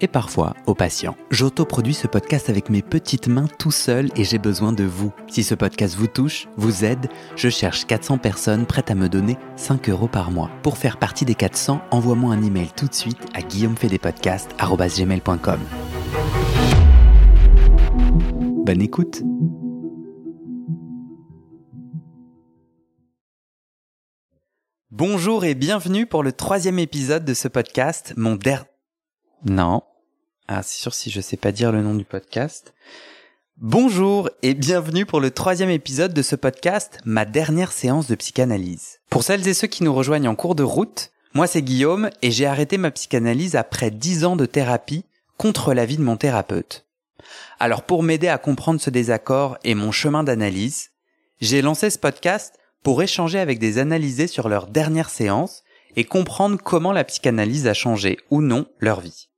et parfois au patient. J'autoproduis ce podcast avec mes petites mains tout seul et j'ai besoin de vous. Si ce podcast vous touche, vous aide, je cherche 400 personnes prêtes à me donner 5 euros par mois. Pour faire partie des 400, envoie-moi un email tout de suite à guillaumefedepodcast.com. Bonne écoute Bonjour et bienvenue pour le troisième épisode de ce podcast, mon der... Non. Ah, c'est sûr si je sais pas dire le nom du podcast. Bonjour et bienvenue pour le troisième épisode de ce podcast, ma dernière séance de psychanalyse. Pour celles et ceux qui nous rejoignent en cours de route, moi c'est Guillaume et j'ai arrêté ma psychanalyse après dix ans de thérapie contre l'avis de mon thérapeute. Alors pour m'aider à comprendre ce désaccord et mon chemin d'analyse, j'ai lancé ce podcast pour échanger avec des analysés sur leur dernière séance et comprendre comment la psychanalyse a changé ou non leur vie.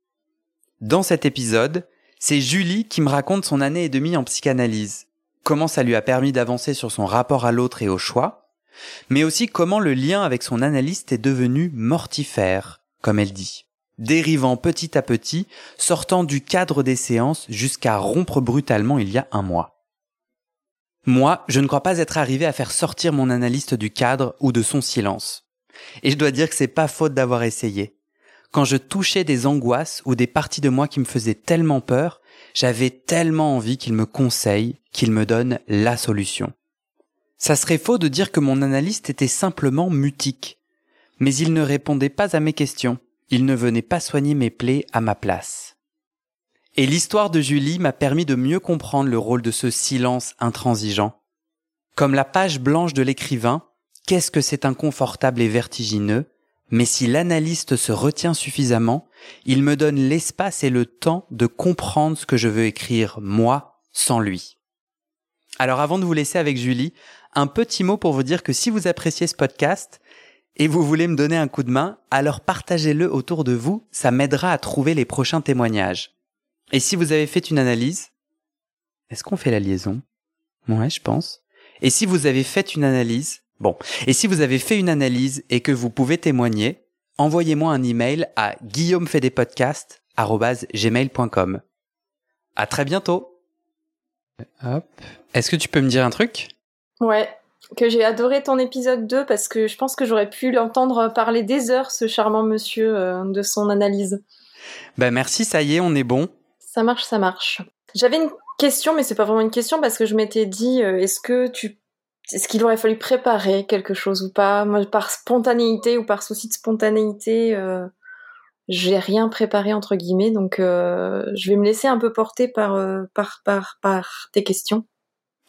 Dans cet épisode, c'est Julie qui me raconte son année et demie en psychanalyse, comment ça lui a permis d'avancer sur son rapport à l'autre et au choix, mais aussi comment le lien avec son analyste est devenu mortifère, comme elle dit, dérivant petit à petit, sortant du cadre des séances jusqu'à rompre brutalement il y a un mois. Moi, je ne crois pas être arrivé à faire sortir mon analyste du cadre ou de son silence. Et je dois dire que c'est pas faute d'avoir essayé. Quand je touchais des angoisses ou des parties de moi qui me faisaient tellement peur, j'avais tellement envie qu'il me conseille, qu'il me donne la solution. Ça serait faux de dire que mon analyste était simplement mutique. Mais il ne répondait pas à mes questions. Il ne venait pas soigner mes plaies à ma place. Et l'histoire de Julie m'a permis de mieux comprendre le rôle de ce silence intransigeant. Comme la page blanche de l'écrivain, qu'est-ce que c'est inconfortable et vertigineux, mais si l'analyste se retient suffisamment, il me donne l'espace et le temps de comprendre ce que je veux écrire, moi, sans lui. Alors avant de vous laisser avec Julie, un petit mot pour vous dire que si vous appréciez ce podcast et vous voulez me donner un coup de main, alors partagez-le autour de vous, ça m'aidera à trouver les prochains témoignages. Et si vous avez fait une analyse, est-ce qu'on fait la liaison? Ouais, je pense. Et si vous avez fait une analyse, bon, et si vous avez fait une analyse et que vous pouvez témoigner, envoyez-moi un email à guillaumefedepodcast.gmail.com. À très bientôt. Hop. Est-ce que tu peux me dire un truc? Ouais, que j'ai adoré ton épisode 2 parce que je pense que j'aurais pu l'entendre parler des heures, ce charmant monsieur, euh, de son analyse. Ben merci, ça y est, on est bon. Ça marche, ça marche. J'avais une question, mais c'est pas vraiment une question parce que je m'étais dit, euh, est-ce que tu, est-ce qu'il aurait fallu préparer quelque chose ou pas? Moi, par spontanéité ou par souci de spontanéité, euh, j'ai rien préparé entre guillemets, donc euh, je vais me laisser un peu porter par, euh, par, par, par tes questions.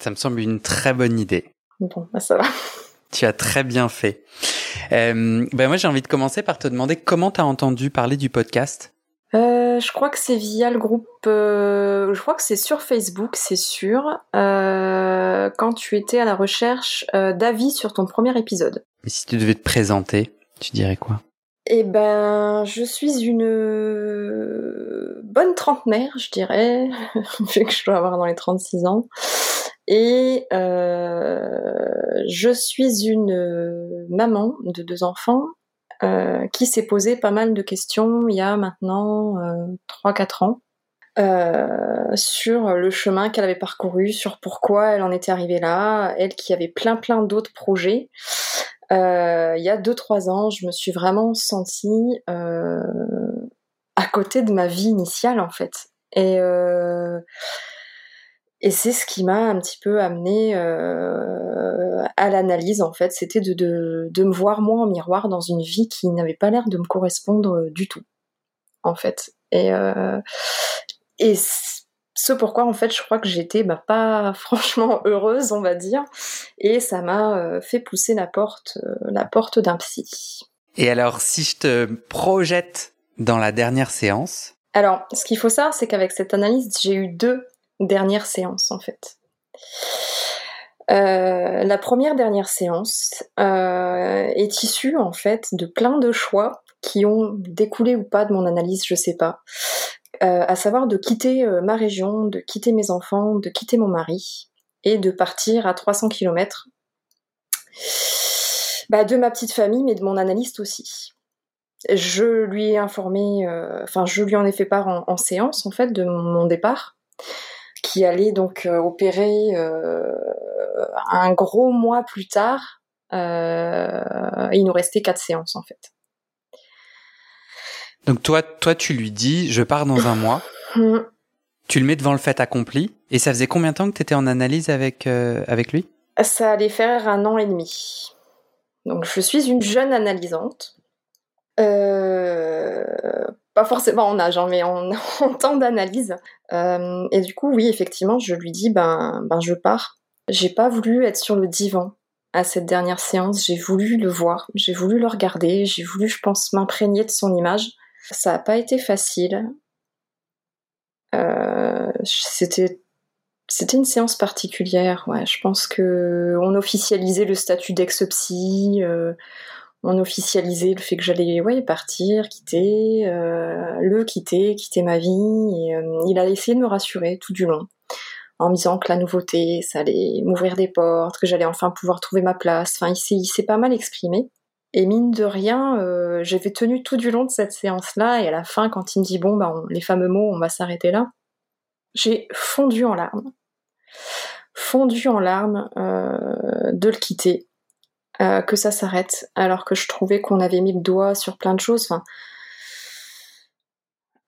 Ça me semble une très bonne idée. Bon, bah ça va. Tu as très bien fait. Ben moi, j'ai envie de commencer par te demander comment tu as entendu parler du podcast? Euh, je crois que c'est via le groupe. Euh, je crois que c'est sur Facebook, c'est sûr. Euh, quand tu étais à la recherche euh, d'avis sur ton premier épisode. Mais si tu devais te présenter, tu dirais quoi? Eh ben, je suis une bonne trentenaire, je dirais, vu que je dois avoir dans les 36 ans. Et je suis une maman de deux enfants euh, qui s'est posé pas mal de questions il y a maintenant euh, 3-4 ans euh, sur le chemin qu'elle avait parcouru, sur pourquoi elle en était arrivée là, elle qui avait plein plein d'autres projets. Euh, il y a 2-3 ans, je me suis vraiment sentie euh, à côté de ma vie initiale en fait. Et et c'est ce qui m'a un petit peu amené euh, à l'analyse en fait, c'était de, de, de, me voir moi en miroir dans une vie qui n'avait pas l'air de me correspondre du tout en fait. Et, euh, et Ce pourquoi en fait je crois que j'étais bah, pas franchement heureuse on va dire et ça m'a fait pousser la porte la porte d'un psy. Et alors si je te projette dans la dernière séance? Alors ce qu'il faut savoir c'est qu'avec cette analyse j'ai eu deux dernières séances en fait. Euh, la première dernière séance euh, est issue en fait de plein de choix qui ont découlé ou pas de mon analyse, je sais pas. Euh, à savoir de quitter ma région, de quitter mes enfants, de quitter mon mari et de partir à 300 km bah, de ma petite famille, mais de mon analyste aussi. Je lui ai informé, enfin je lui en ai fait part en séance en fait de mon départ qui allait donc euh, opérer euh, un gros mois plus tard. Euh, il nous restait quatre séances en fait. Donc toi, toi, tu lui dis, je pars dans un mois. Mm. Tu le mets devant le fait accompli. Et ça faisait combien de temps que tu étais en analyse avec, avec lui? Ça allait faire un an et demi. Donc je suis une jeune analysante. Euh, pas forcément en âge, hein, mais en, temps d'analyse. Euh, et du coup, oui, effectivement, je lui dis, ben, ben je pars. J'ai pas voulu être sur le divan à cette dernière séance, j'ai voulu le voir, j'ai voulu le regarder, j'ai voulu, je pense, m'imprégner de son image. Ça n'a pas été facile. Euh, c'était c'était une séance particulière, ouais. Je pense que on officialisait le statut d'ex-psy. Euh, on officialisait le fait que j'allais ouais, partir, quitter, euh, le quitter, quitter ma vie. Et, euh, il a essayé de me rassurer tout du long, en me disant que la nouveauté, ça allait m'ouvrir des portes, que j'allais enfin pouvoir trouver ma place. Enfin, il s'est pas mal exprimé. Et mine de rien, euh, j'avais tenu tout du long de cette séance-là, et à la fin, quand il me dit bon, bah, les fameux mots, on va s'arrêter là, j'ai fondu en larmes. Fondu en larmes de le quitter euh, que ça s'arrête, alors que je trouvais qu'on avait mis le doigt sur plein de choses. Enfin,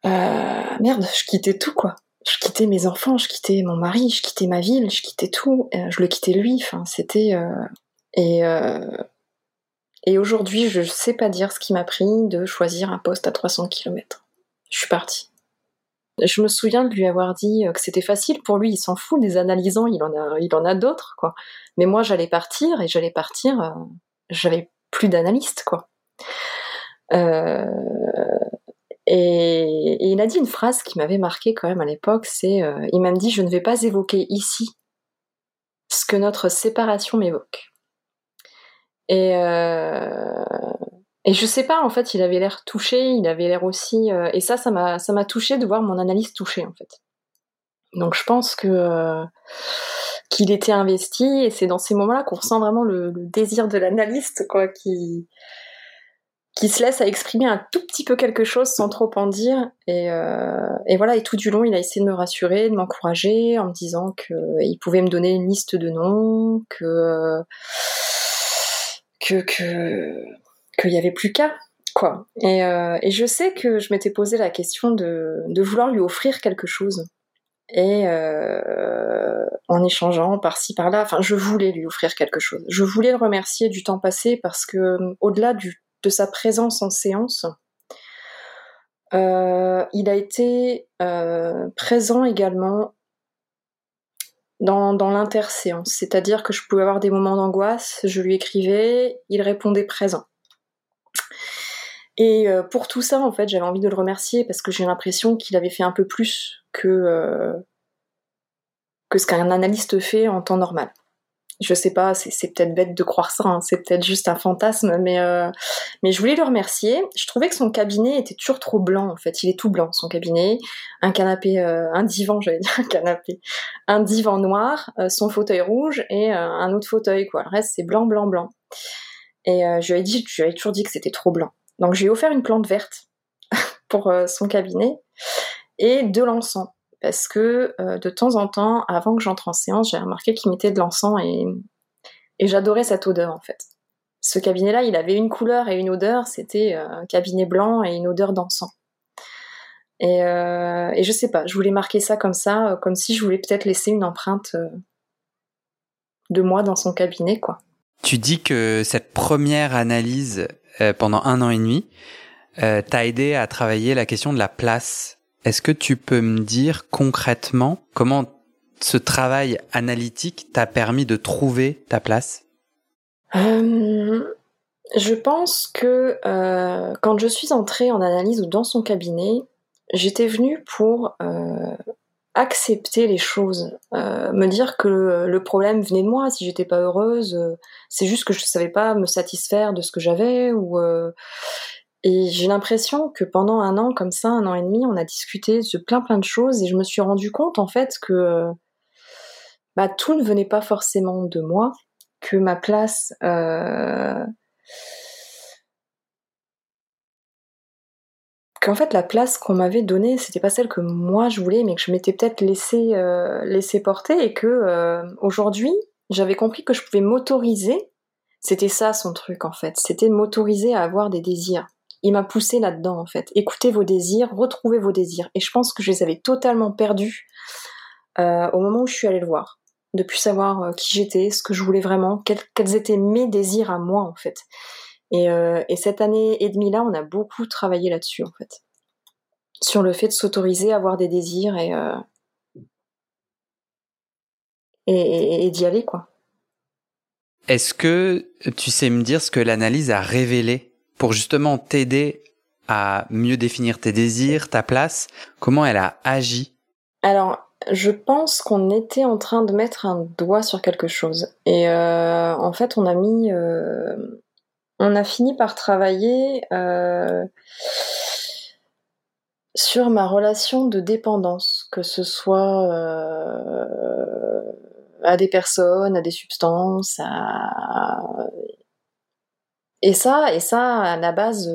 euh, merde, je quittais tout quoi. Je quittais mes enfants, je quittais mon mari, je quittais ma ville, je quittais tout. Euh, je le quittais lui. Enfin, c'était et et aujourd'hui, je sais pas dire ce qui m'a pris de choisir un poste à 300 km. Je suis partie. Je me souviens de lui avoir dit euh, que c'était facile pour lui, il s'en fout des analysants, il en a, il en a d'autres, quoi. Mais moi, j'allais partir et j'allais partir, euh, j'avais plus d'analystes, quoi. Euh, et, il a dit une phrase qui m'avait marqué quand même à l'époque, c'est, il m'a dit, je ne vais pas évoquer ici ce que notre séparation m'évoque. Et, et je sais pas, en fait, il avait l'air touché, il avait l'air aussi. Euh, et ça, ça m'a, ça m'a touché de voir mon analyse touchée, en fait. Donc je pense que euh, qu'il était investi, et c'est dans ces moments-là qu'on ressent vraiment le, désir de l'analyste, quoi, qui qui se laisse à exprimer un tout petit peu quelque chose sans trop en dire. Et, euh, et voilà, et tout du long, il a essayé de me rassurer, de m'encourager, en me disant qu'il pouvait me donner une liste de noms, que que, que qu'il n'y avait plus qu'à, quoi. Euh, et, je sais que je m'étais posé la question de, vouloir lui offrir quelque chose. Et euh, en échangeant par-ci par-là, enfin, je voulais lui offrir quelque chose. Je voulais le remercier du temps passé parce que, au-delà de sa présence en séance, euh, il a été présent également dans, dans l'interséance. C'est-à-dire que je pouvais avoir des moments d'angoisse, je lui écrivais, il répondait présent. Et euh, pour tout ça, en fait, j'avais envie de le remercier parce que j'ai l'impression qu'il avait fait un peu plus que, euh, que ce qu'un analyste fait en temps normal. Je sais pas, c'est peut-être bête de croire ça, hein, c'est peut-être juste un fantasme, mais, euh, mais je voulais le remercier. Je trouvais que son cabinet était toujours trop blanc, en fait. Il est tout blanc, son cabinet. Un canapé, un divan, j'allais dire un canapé. Un divan noir, son fauteuil rouge et un autre fauteuil, quoi. Le reste, c'est blanc, blanc, blanc. Et je lui ai dit, je lui avais toujours dit que c'était trop blanc. Donc j'ai offert une plante verte pour euh, son cabinet et de l'encens. Parce que euh, de temps en temps, avant que j'entre en séance, j'ai remarqué qu'il mettait de l'encens et, j'adorais cette odeur en fait. Ce cabinet-là, il avait une couleur et une odeur, c'était euh, un cabinet blanc et une odeur d'encens. Et, et, je sais pas, je voulais marquer ça comme ça, comme si je voulais peut-être laisser une empreinte de moi dans son cabinet, quoi. Tu dis que cette première analyse euh, pendant un an et demi, euh, t'as aidé à travailler la question de la place. Est-ce que tu peux me dire concrètement comment ce travail analytique t'a permis de trouver ta place? Euh, Je pense que euh, quand je suis entrée en analyse ou dans son cabinet, j'étais venue pour accepter les choses, me dire que le problème venait de moi. Si j'étais pas heureuse, c'est juste que je savais pas me satisfaire de ce que j'avais ou et j'ai l'impression que pendant un an comme ça, un an et demi, on a discuté de plein plein de choses et je me suis rendu compte en fait que bah, tout ne venait pas forcément de moi, que ma place qu'en fait la place qu'on m'avait donnée c'était pas celle que moi je voulais mais que je m'étais peut-être laissé euh, porter et que euh, aujourd'hui j'avais compris que je pouvais m'autoriser. C'était ça son truc en fait. C'était m'autoriser à avoir des désirs. Il m'a poussé là-dedans en fait. Écoutez vos désirs retrouvez vos désirs. Et je pense que je les avais totalement perdus euh, au moment où je suis allée le voir. De plus savoir euh, qui j'étais, ce que je voulais vraiment, quels, étaient mes désirs à moi en fait. Euh, et, cette année et demie là, on a beaucoup travaillé là-dessus en fait, sur le fait de s'autoriser à avoir des désirs et euh, et, d'y aller quoi. Est-ce que tu sais me dire ce que l'analyse a révélé pour justement t'aider à mieux définir tes désirs, ta place? Comment elle a agi? Alors, je pense qu'on était en train de mettre un doigt sur quelque chose. Et euh, en fait, on a mis. Euh, on a fini par travailler euh, sur ma relation de dépendance, que ce soit à des personnes, à des substances, à... Et ça, et ça, à la base,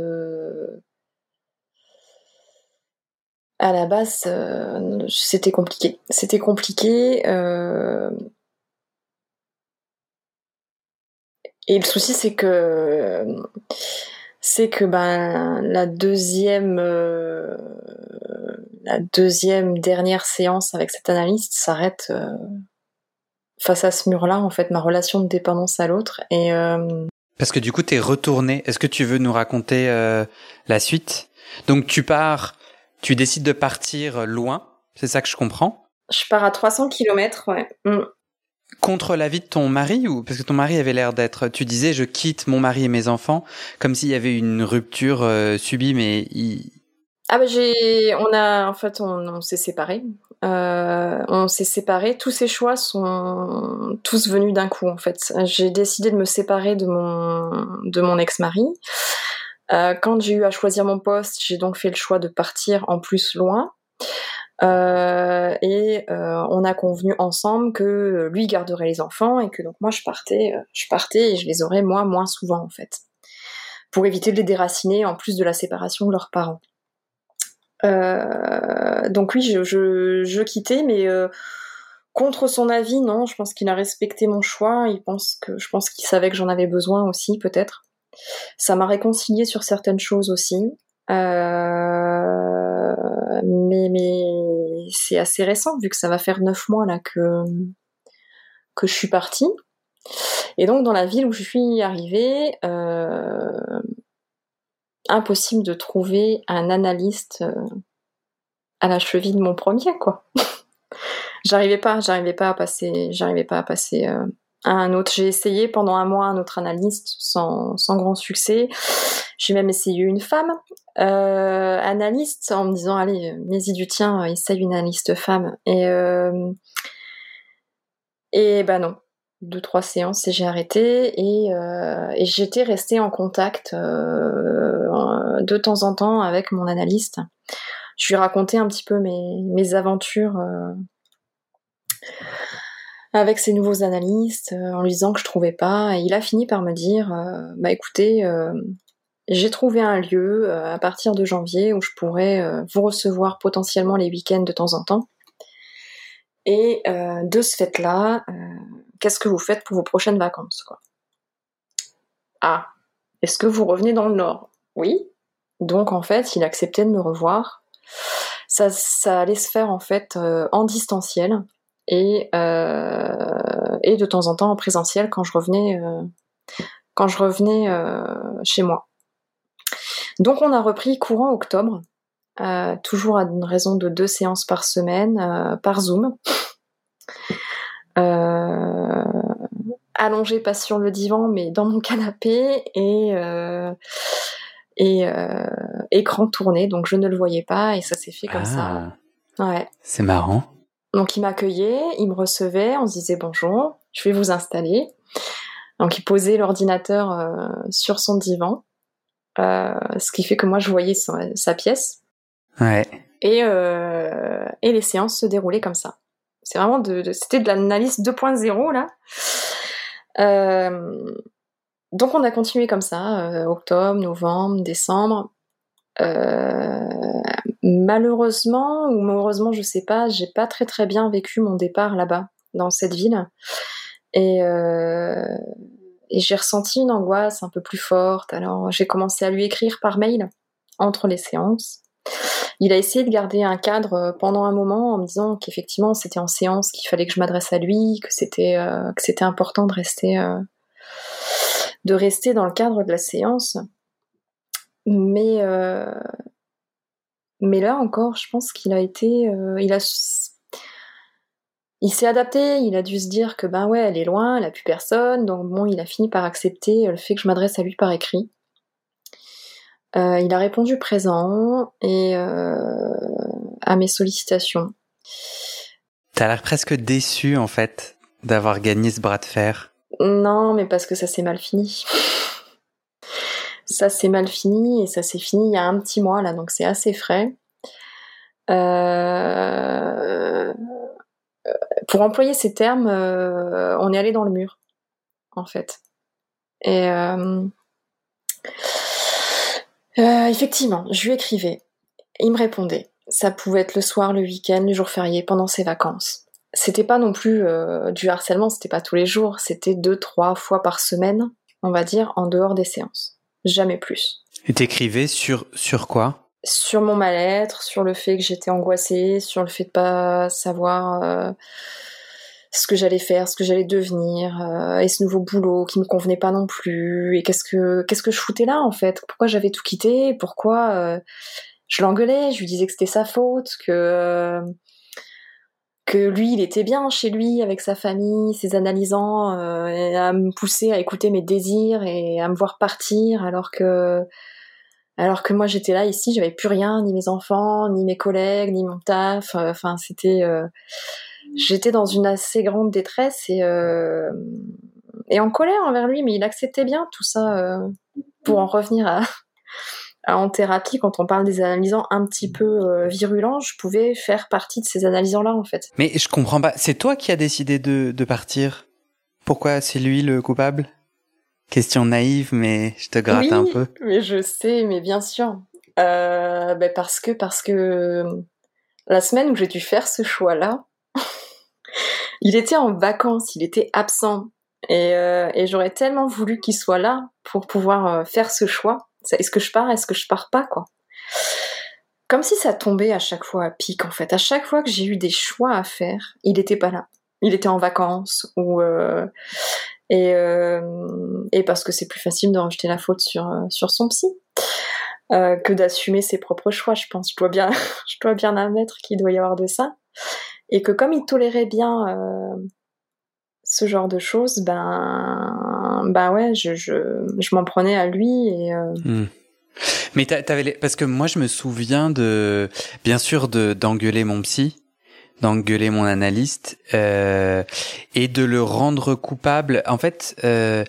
à la base, euh, c'était compliqué. C'était compliqué. Euh, et le souci, c'est que c'est que ben la deuxième euh, la deuxième dernière séance avec cet analyste s'arrête face à ce mur-là, en fait, ma relation de dépendance à l'autre. Et parce que du coup, t'es retourné. Est-ce que tu veux nous raconter la suite? Donc, tu pars tu décides de partir loin, c'est ça que je comprends? Je pars à 300 km, ouais. Mm. Contre l'avis de ton mari ou parce que ton mari avait l'air d'être tu disais je quitte mon mari et mes enfants comme s'il y avait une rupture euh, subie mais. Ah bah j'ai on a en fait on, s'est séparés. Euh, on s'est séparés, tous ces choix sont tous venus d'un coup en fait. J'ai décidé de me séparer de mon de mon ex-mari. Euh, quand j'ai eu à choisir mon poste, j'ai donc fait le choix de partir en plus loin. Euh, et euh, on a convenu ensemble que lui garderait les enfants et que donc moi je partais, je partais et je les aurais moi moins souvent en fait, pour éviter de les déraciner en plus de la séparation de leurs parents. donc oui, je, quittais, mais contre son avis, non. Je pense qu'il a respecté mon choix. Il pense que, je pense qu'il savait que j'en avais besoin aussi, peut-être. Ça m'a réconcilié sur certaines choses aussi. Euh, mais c'est assez récent vu que ça va faire neuf mois là que que je suis partie. Et donc dans la ville où je suis arrivée, euh, impossible de trouver un analyste euh, à la cheville de mon premier quoi. j'arrivais pas, j'arrivais pas à passer, j'arrivais pas à passer un autre. J'ai essayé pendant un mois un autre analyste sans, grand succès. J'ai même essayé une femme euh, analyste en me disant allez, mais y du tien, essaye une analyste femme. Et euh, et ben non, deux trois séances et j'ai arrêté et, euh, j'étais restée en contact euh, de temps en temps avec mon analyste. Je lui racontais un petit peu mes, aventures euh, avec ses nouveaux analystes euh, en lui disant que je trouvais pas. Et il a fini par me dire euh, bah écoutez euh, j'ai trouvé un lieu à partir de janvier où je pourrais vous recevoir potentiellement les week-ends de temps en temps. Et de ce fait là qu'est-ce que vous faites pour vos prochaines vacances ah est-ce que vous revenez dans le nord? Oui. Donc en fait il acceptait de me revoir. Ça, ça allait se faire en fait en distanciel et, euh, et de temps en temps en présentiel quand je revenais, euh, quand je revenais euh, chez moi. Donc on a repris courant octobre. toujours à une raison de deux séances par semaine, par Zoom. allongée, pas sur le divan, mais dans mon canapé et et écran tourné, donc je ne le voyais pas et ça s'est fait comme ça. Ah. Ouais. C'est marrant. Donc il m'accueillait, il me recevait, on se disait bonjour, je vais vous installer. Donc il posait l'ordinateur euh, sur son divan, euh, ce qui fait que moi je voyais sa, pièce. Ouais. Et, euh, et les séances se déroulaient comme ça. C'est vraiment de, c'était de l'analyse 2.0 là. donc on a continué comme ça, octobre, novembre, décembre. Malheureusement ou heureusement, je sais pas, j'ai pas très très bien vécu mon départ là-bas, dans cette ville. Et, euh, et j'ai ressenti une angoisse un peu plus forte. Alors j'ai commencé à lui écrire par mail entre les séances. Il a essayé de garder un cadre pendant un moment en me disant qu'effectivement c'était en séance qu'il fallait que je m'adresse à lui, que c'était euh, que c'était important de rester euh, de rester dans le cadre de la séance. Mais euh, mais là encore, je pense qu'il a été, il a il s'est adapté, il a dû se dire que ben ouais, elle est loin, elle a plus personne, donc bon, il a fini par accepter le fait que je m'adresse à lui par écrit. Euh, il a répondu présent et euh, à mes sollicitations. T'as l'air presque déçu en fait d'avoir gagné ce bras de fer. Non, mais parce que ça s'est mal fini. Ça s'est mal fini et ça s'est fini il y a un petit mois là, donc c'est assez frais. Euh, pour employer ces termes, euh, on est allé dans le mur, en fait. Et euh, effectivement, je lui écrivais. Il me répondait. Ça pouvait être le soir, le week-end, le jour férié, pendant ses vacances. C'était pas non plus du harcèlement, c'était pas tous les jours, c'était deux, trois fois par semaine, on va dire, en dehors des séances. Jamais plus. Et t'écrivais sur, sur quoi? Sur mon mal-être, sur le fait que j'étais angoissée, sur le fait de pas savoir euh, ce que j'allais faire, ce que j'allais devenir, euh, et ce nouveau boulot qui me convenait pas non plus, et qu'est-ce que qu'est-ce que je foutais là en fait? Pourquoi j'avais tout quitté? Pourquoi euh, je l'engueulais? Je lui disais que c'était sa faute, que que lui, il était bien chez lui avec sa famille, ses analysants, et à me pousser à écouter mes désirs et à me voir partir, alors que alors que moi j'étais là ici, j'avais plus rien, ni mes enfants, ni mes collègues, ni mon taf. Euh, enfin, c'était, euh, j'étais dans une assez grande détresse et euh, et en colère envers lui, mais il acceptait bien tout ça. pour en revenir à, en thérapie, quand on parle des analysants un petit peu virulents, je pouvais faire partie de ces analysants-là en fait. Mais je comprends pas. C'est toi qui as décidé de, de partir? Pourquoi c'est lui le coupable? Question naïve, mais je te gratte un peu. Mais je sais, mais bien sûr. Euh, ben parce que parce que la semaine où j'ai dû faire ce choix-là, il était en vacances, il était absent, et, euh, et j'aurais tellement voulu qu'il soit là pour pouvoir euh, faire ce choix. Est-ce que je pars, est-ce que je pars pas, quoi. Comme si ça tombait à chaque fois à pic, en fait. À chaque fois que j'ai eu des choix à faire, il était pas là. Il était en vacances ou euh, et, euh, et parce que c'est plus facile de rejeter la faute sur, euh, sur son psy. Que d'assumer ses propres choix, je pense. Je dois bien, je dois bien admettre qu'il doit y avoir de ça. Et que comme il tolérait bien ce genre de choses, ben, ben ouais, je, je, je m'en prenais à lui et. Euh... Hmm. Mais t'avais parce que moi je me souviens de, bien sûr, de d'engueuler mon psy d'engueuler mon analyste euh, et de le rendre coupable. En fait, euh,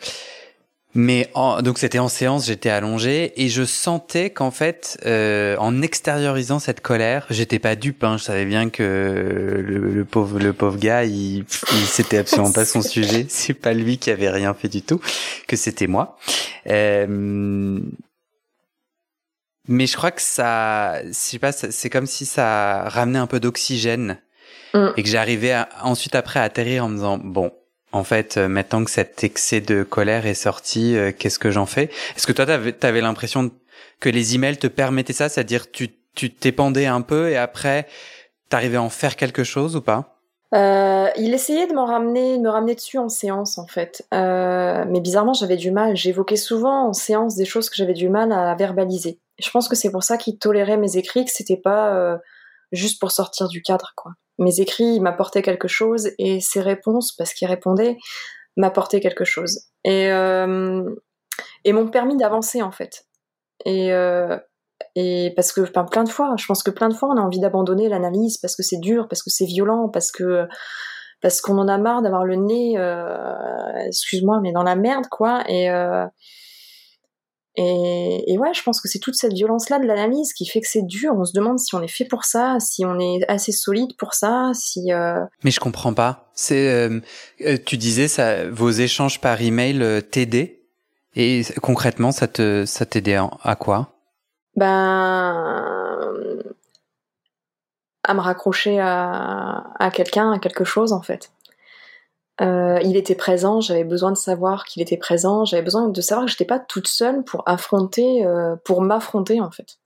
mais en, donc c'était en séance, j'étais allongé et je sentais qu'en fait, euh, en extériorisant cette colère, j'étais pas dupe. Hein, je savais bien que le, pauvre le pauvre gars, il, il c'était absolument pas son sujet. C'est pas lui qui avait rien fait du tout, que c'était moi. Euh, mais je crois que ça, je sais pas, c'est comme si ça ramenait un peu d'oxygène Mm. Et que j'arrivais ensuite après à atterrir en me disant, bon, en fait, euh, maintenant que cet excès de colère est sorti, euh, qu'est-ce que j'en fais? Est-ce que toi, t'avais avais, l'impression que les emails te permettaient ça? C'est-à-dire, tu tu t'épandais un peu et après, t'arrivais à en faire quelque chose ou pas? Euh, il essayait de me ramener, de me ramener dessus en séance en fait, mais bizarrement j'avais du mal. J'évoquais souvent en séance des choses que j'avais du mal à verbaliser. Je pense que c'est pour ça qu'il tolérait mes écrits, que c'était pas juste pour sortir du cadre, quoi. Mes écrits m'apportaient quelque chose et ses réponses, parce qu'il répondait, m'apportaient quelque chose. Et, et m'ont permis d'avancer, en fait. Et, et parce que enfin, plein de fois, je pense que plein de fois, on a envie d'abandonner l'analyse parce que c'est dur, parce que c'est violent, parce que parce qu'on en a marre d'avoir le nez, euh, excuse-moi, mais dans la merde, quoi. Et, euh, et, et, ouais, je pense que c'est toute cette violence-là de l'analyse qui fait que c'est dur. On se demande si on est fait pour ça, si on est assez solide pour ça, si. Euh... Mais je comprends pas. C'est, euh, euh, tu disais ça, vos échanges par email t'aidaient. Et concrètement, ça te, ça t'aidait à quoi? Ben, à me raccrocher à, à quelqu'un, à quelque chose en fait. Euh, il était présent, j'avais besoin de savoir qu'il était présent, j'avais besoin de savoir que j'étais pas toute seule pour affronter, euh, pour m'affronter en fait.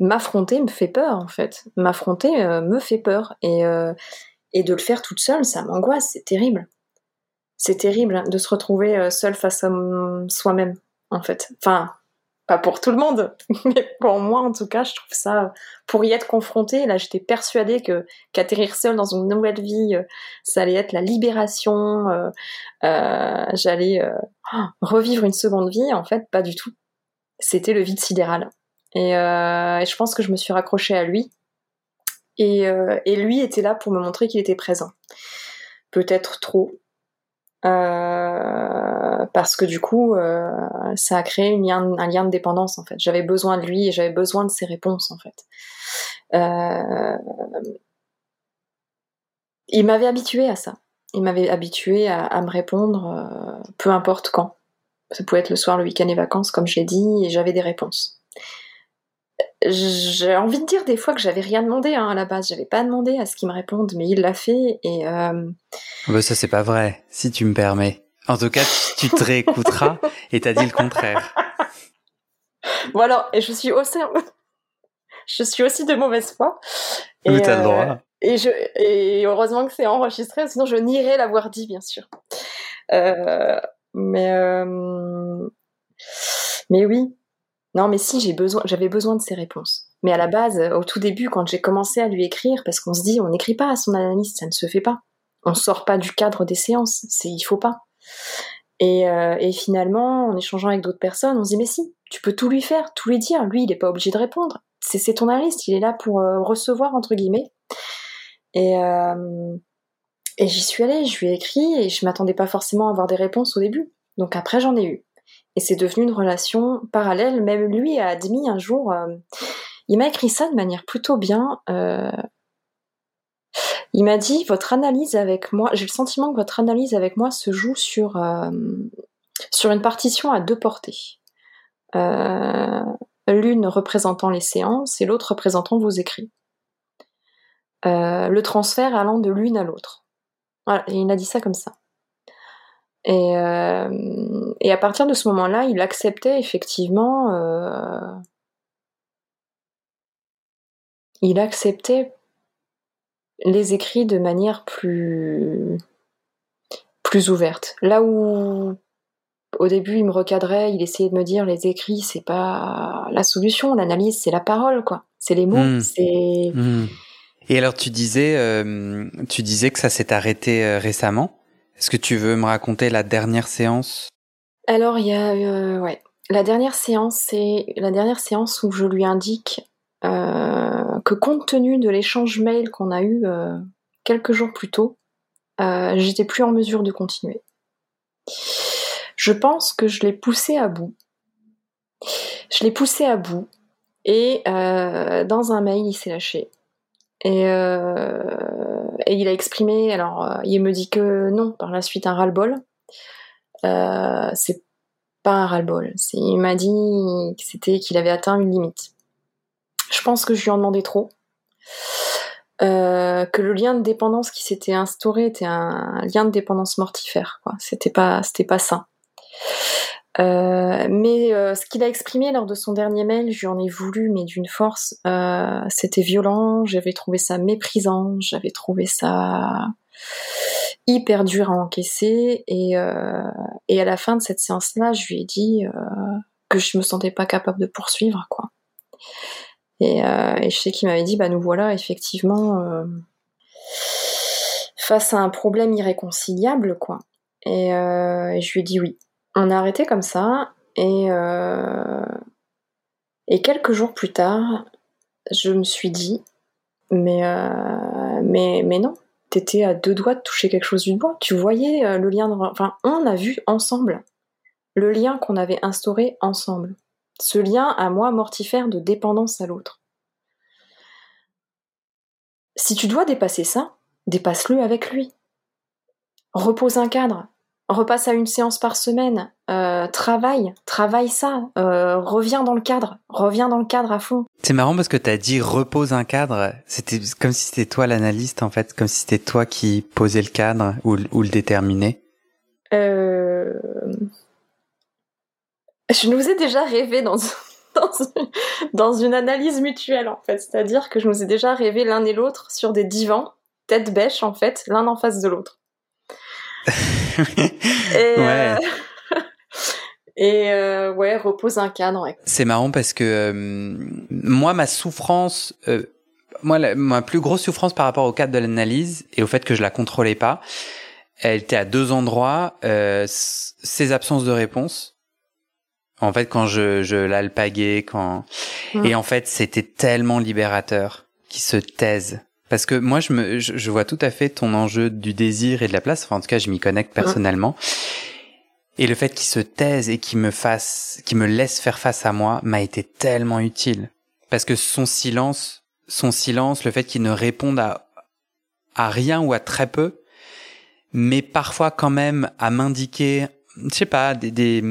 M'affronter me fait peur en fait. M'affronter euh, me fait peur et et de le faire toute seule, ça m'angoisse, c'est terrible. C'est terrible de se retrouver seule face à soi-même en fait. Enfin, pas pour tout le monde, mais pour moi en tout cas, je trouve ça pour y être confrontée. Là, j'étais persuadée que qu'atterrir seule dans une nouvelle vie, euh, ça allait être la libération. Euh, euh, J'allais euh, revivre une seconde vie. En fait, pas du tout. C'était le vide sidéral. Et, et, je pense que je me suis raccrochée à lui. Et, et lui était là pour me montrer qu'il était présent. Peut-être trop, euh, parce que du coup, euh, ça a créé un lien de dépendance en fait. J'avais besoin de lui et j'avais besoin de ses réponses en fait. Euh, il m'avait habitué à ça. Il m'avait habitué à, me répondre peu importe quand. Ça pouvait être le soir, le week-end, les vacances, comme je l'ai dit, et j'avais des réponses j'ai envie de dire des fois que j'avais rien demandé hein, à la base, j'avais pas demandé à ce qu'il me réponde, mais il l'a fait et. Euh... Bah ça c'est pas vrai, si tu me permets. En tout cas, tu te réécouteras et t'as dit le contraire. Bon alors, et je suis aussi, je suis aussi de mauvaise foi. Et, t'as le droit. Euh, et, je, et heureusement que c'est enregistré, sinon je nierais l'avoir dit, bien sûr. Euh, mais, euh, mais oui, non, mais si, j'avais besoin de ces réponses. Mais à la base, euh, au tout début, quand j'ai commencé à lui écrire, parce qu'on se dit, on n'écrit pas à son analyste, ça ne se fait pas. On sort pas du cadre des séances, c'est il faut pas. Et, euh, finalement, en échangeant avec d'autres personnes, on se dit, mais si, tu peux tout lui faire, tout lui dire. Lui, il n'est pas obligé de répondre. C'est ton analyste, il est là pour euh, recevoir, entre guillemets. Et, et j'y suis allée, je lui ai écrit, et je m'attendais pas forcément à avoir des réponses au début. Donc après, j'en ai eu. Et c'est devenu une relation parallèle. Même lui a admis un jour, euh, il m'a écrit ça de manière plutôt bien. Euh, il m'a dit votre analyse avec moi, j'ai le sentiment que votre analyse avec moi se joue sur euh, sur une partition à deux portées. L'une représentant les séances et l'autre représentant vos écrits. Le transfert allant de l'une à l'autre. Voilà, il a dit ça comme ça. Et, euh, et à partir de ce moment-là, il acceptait effectivement. Euh, il acceptait les écrits de manière plus plus ouverte. Là où au début il me recadrait, il essayait de me dire les écrits c'est pas la solution, l'analyse c'est la parole quoi, c'est les mots, mmh. c'est. Mmh. Et alors tu disais, euh, tu disais que ça s'est arrêté récemment. Est-ce que tu veux me raconter la dernière séance? Alors, il y a, euh, ouais, la dernière séance, c'est la dernière séance où je lui indique euh, que compte tenu de l'échange mail qu'on a eu euh, quelques jours plus tôt, j'étais plus en mesure de continuer. Je pense que je l'ai poussé à bout. Je l'ai poussé à bout et dans un mail, il s'est lâché. Et, euh, et, il a exprimé, alors euh, il me dit que non, par la suite un ras-le-bol. Euh, c'est pas un ras-le-bol. Il m'a dit que c'était qu'il avait atteint une limite. Je pense que je lui en demandais trop. Que le lien de dépendance qui s'était instauré était un lien de dépendance mortifère. C'était pas, c'était pas sain. Euh, mais euh, ce qu'il a exprimé lors de son dernier mail, je lui en ai voulu, mais d'une force. Euh, c'était violent, j'avais trouvé ça méprisant, j'avais trouvé ça hyper dur à encaisser. Et, euh, et à la fin de cette séance-là, je lui ai dit que je me sentais pas capable de poursuivre, quoi. Et, euh, et je sais qu'il m'avait dit, bah nous voilà effectivement euh, face à un problème irréconciliable, quoi. Et, euh, je lui ai dit oui. On a arrêté comme ça, et, euh, et quelques jours plus tard, je me suis dit, mais, euh, mais, mais non, t'étais à deux doigts de toucher quelque chose du bois. Tu voyais euh, le lien, enfin, on a vu ensemble le lien qu'on avait instauré ensemble. Ce lien à moi mortifère de dépendance à l'autre. Si tu dois dépasser ça, dépasse-le avec lui. Repose un cadre, repasse à une séance par semaine, euh, travaille, travaille ça, euh, reviens dans le cadre, reviens dans le cadre à fond. C'est marrant parce que tu as dit repose un cadre, c'était comme si c'était toi l'analyste en fait, comme si c'était toi qui posais le cadre ou, ou le déterminais. Euh... Je nous ai déjà rêvé dans, dans, une, dans une analyse mutuelle en fait, c'est-à-dire que je nous ai déjà rêvé l'un et l'autre sur des divans, tête bêche en fait, l'un en face de l'autre. et, ouais. Euh... et euh, ouais, repose un cadre. Ouais. C'est marrant parce que euh, moi, ma souffrance, euh, moi, la, ma plus grosse souffrance par rapport au cadre de l'analyse et au fait que je la contrôlais pas, elle était à deux endroits. Euh, ces absences de réponse. En fait, quand je, je l'alpaguais, quand mmh. et en fait, c'était tellement libérateur qui se taise parce que moi, je, me, je, je, vois tout à fait ton enjeu du désir et de la place. Enfin, en tout cas, je m'y connecte personnellement. Et le fait qu'il se taise et qu'il me fasse, qu'il me laisse faire face à moi, m'a été tellement utile. Parce que son silence, son silence, le fait qu'il ne réponde à, à rien ou à très peu, mais parfois quand même à m'indiquer, je sais pas, des, des,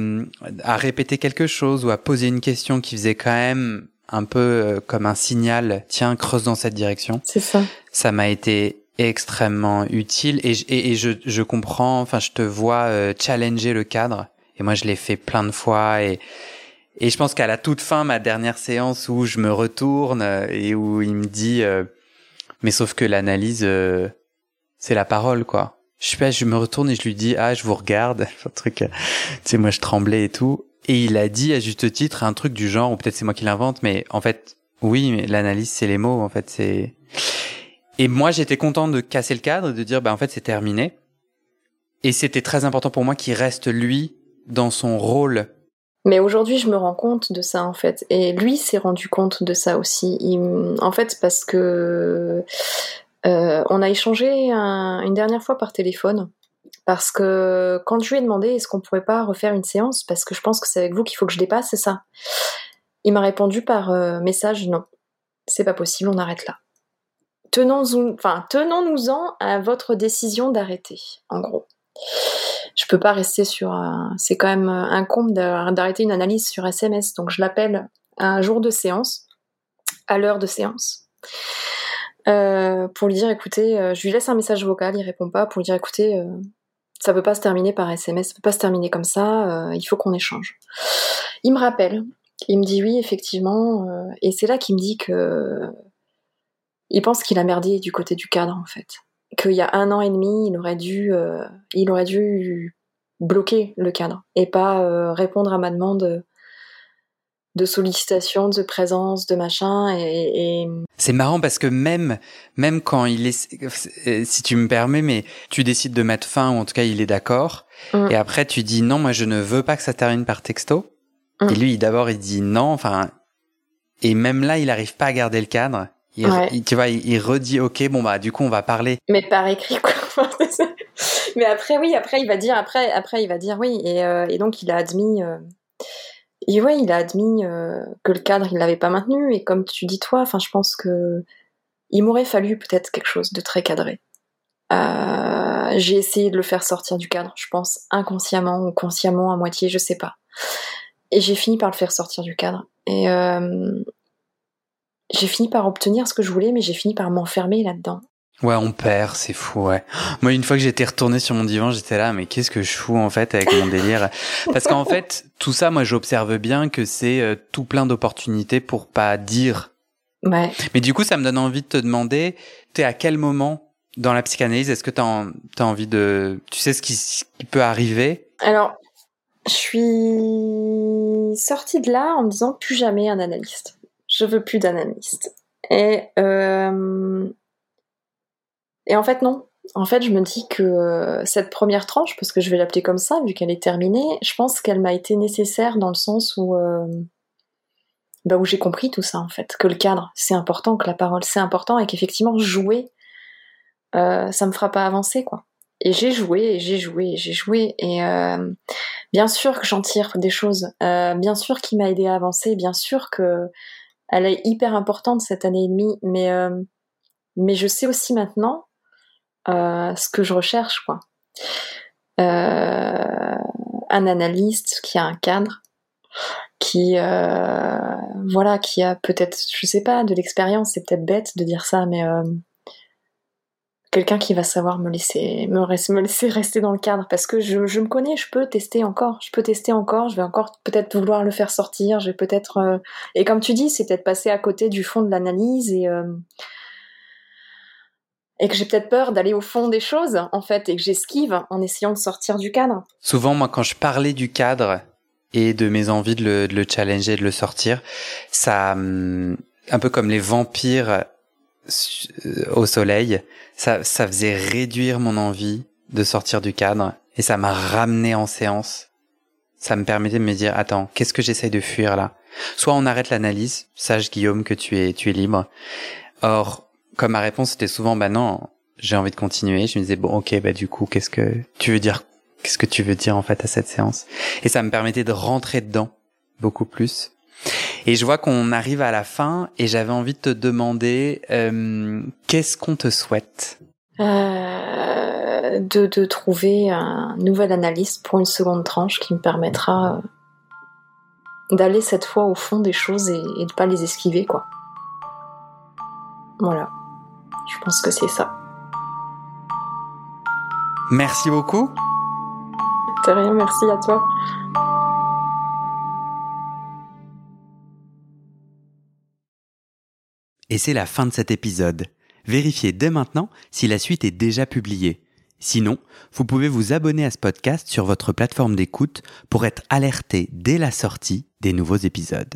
à répéter quelque chose ou à poser une question qui faisait quand même un peu euh, comme un signal, tiens, creuse dans cette direction. C'est ça. Ça m'a été extrêmement utile et, et, et je, je, comprends, enfin, je te vois euh, challenger le cadre. Et moi, je l'ai fait plein de fois et, et je pense qu'à la toute fin, ma dernière séance où je me retourne euh, et où il me dit, euh, mais sauf que l'analyse, euh, c'est la parole, quoi. Je sais pas, je me retourne et je lui dis, ah, je vous regarde, un truc, tu sais, moi, je tremblais et tout. Et il a dit à juste titre un truc du genre, ou peut-être c'est moi qui l'invente, mais en fait, oui, l'analyse c'est les mots, en fait, c'est. Et moi, j'étais content de casser le cadre, de dire, bah en fait, c'est terminé. Et c'était très important pour moi qu'il reste lui dans son rôle. Mais aujourd'hui, je me rends compte de ça en fait, et lui s'est rendu compte de ça aussi. En fait, parce que euh, on a échangé un... une dernière fois par téléphone parce que quand je lui ai demandé est-ce qu'on pourrait pas refaire une séance, parce que je pense que c'est avec vous qu'il faut que je dépasse, c'est ça. Il m'a répondu par euh, message non, c'est pas possible, on arrête là. Tenons-nous enfin, tenons en à votre décision d'arrêter, en gros. Je peux pas rester sur. C'est quand même un compte d'arrêter une analyse sur SMS, donc je l'appelle un jour de séance, à l'heure de séance. Euh, pour lui dire écoutez, euh, je lui laisse un message vocal, il répond pas, pour lui dire écoutez, ça peut pas se terminer par SMS, ça peut pas se terminer comme ça, euh, il faut qu'on échange. Il me rappelle, il me dit oui, effectivement, euh, et c'est là qu'il me dit que il pense qu'il a merdé du côté du cadre en fait. Qu'il y a un an et demi, il aurait dû, euh, il aurait dû bloquer le cadre et pas répondre à ma demande de sollicitation, de présence, de machin et, et... c'est marrant parce que même même quand il est si tu me permets mais tu décides de mettre fin ou en tout cas il est d'accord mm. et après tu dis non moi je ne veux pas que ça termine par texto mm. et lui d'abord il dit non enfin et même là il arrive pas à garder le cadre il, ouais. il, tu vois il, il, redit ok bon bah du coup on va parler mais par écrit quoi mais après oui après il va dire après après il va dire oui et, euh, et donc il a admis euh et ouais, il a admis euh, que le cadre, il l'avait pas maintenu. Et comme tu dis toi, enfin, je pense que il m'aurait fallu peut-être quelque chose de très cadré. Euh, j'ai essayé de le faire sortir du cadre, je pense, inconsciemment ou consciemment, à moitié, je sais pas. Et j'ai fini par le faire sortir du cadre. Et euh, j'ai fini par obtenir ce que je voulais, mais j'ai fini par m'enfermer là-dedans. Ouais, on perd, c'est fou, ouais. Moi, une fois que j'étais retourné sur mon divan, j'étais là, mais qu'est-ce que je fous, en fait, avec mon délire? Parce qu'en fait, tout ça, moi, j'observe bien que c'est euh, tout plein d'opportunités pour pas dire. Ouais. Mais du coup, ça me donne envie de te demander, t'es à quel moment dans la psychanalyse, est-ce que t'as, as envie de, tu sais ce qui, ce qui peut arriver? Alors, je suis suis sortie de là en me disant plus jamais un analyste. Je veux plus d'analyste. Et, euh, et en fait, non. En fait, je me dis que cette première tranche, parce que je vais l'appeler comme ça, vu qu'elle est terminée, je pense qu'elle m'a été nécessaire dans le sens où, euh, bah où j'ai compris tout ça, en fait. Que le cadre, c'est important, que la parole, c'est important, et qu'effectivement, jouer, euh, ça me fera pas avancer, quoi. Et j'ai joué, et j'ai joué, et j'ai joué, et euh, bien sûr que j'en tire des choses, euh, bien sûr qu'il m'a aidé à avancer, bien sûr que elle est hyper importante cette année et demie, mais euh, mais je sais aussi maintenant euh, ce que je recherche, quoi. Euh, un analyste qui a un cadre, qui euh, voilà, qui a peut-être, je sais pas, de l'expérience. C'est peut-être bête de dire ça, mais euh, quelqu'un qui va savoir me laisser, me, me laisser rester dans le cadre parce que je, me connais, je peux tester encore, je peux tester encore, je vais encore peut-être vouloir le faire sortir, je vais peut-être euh... et comme tu dis, c'est peut-être passer à côté du fond de l'analyse et euh... et que j'ai peut-être peur d'aller au fond des choses en fait et que j'esquive en essayant de sortir du cadre. Souvent, moi, quand je parlais du cadre et de mes envies de le, de le challenger, de le sortir, ça, hum, un peu comme les vampires au soleil, ça, ça faisait réduire mon envie de sortir du cadre et ça m'a ramené en séance. Ça me permettait de me dire, attends, qu'est-ce que j'essaye de fuir là? Soit on arrête l'analyse, sache Guillaume que tu es, tu es libre. Or, comme ma réponse était souvent, bah non, j'ai envie de continuer. Je me disais, bon, ok, bah du coup, qu'est-ce que tu veux dire Qu'est-ce que tu veux dire en fait à cette séance? Et ça me permettait de rentrer dedans beaucoup plus. Et je vois qu'on arrive à la fin et j'avais envie de te demander euh, qu'est-ce qu'on te souhaite? Euh, de, de, trouver un nouvel analyste pour une seconde tranche qui me permettra d'aller cette fois au fond des choses et, et de pas les esquiver quoi. Voilà. Je pense que c'est ça. Merci beaucoup. De rien, merci à toi. Et c'est la fin de cet épisode. Vérifiez dès maintenant si la suite est déjà publiée. Sinon, vous pouvez vous abonner à ce podcast sur votre plateforme d'écoute pour être alerté dès la sortie des nouveaux épisodes.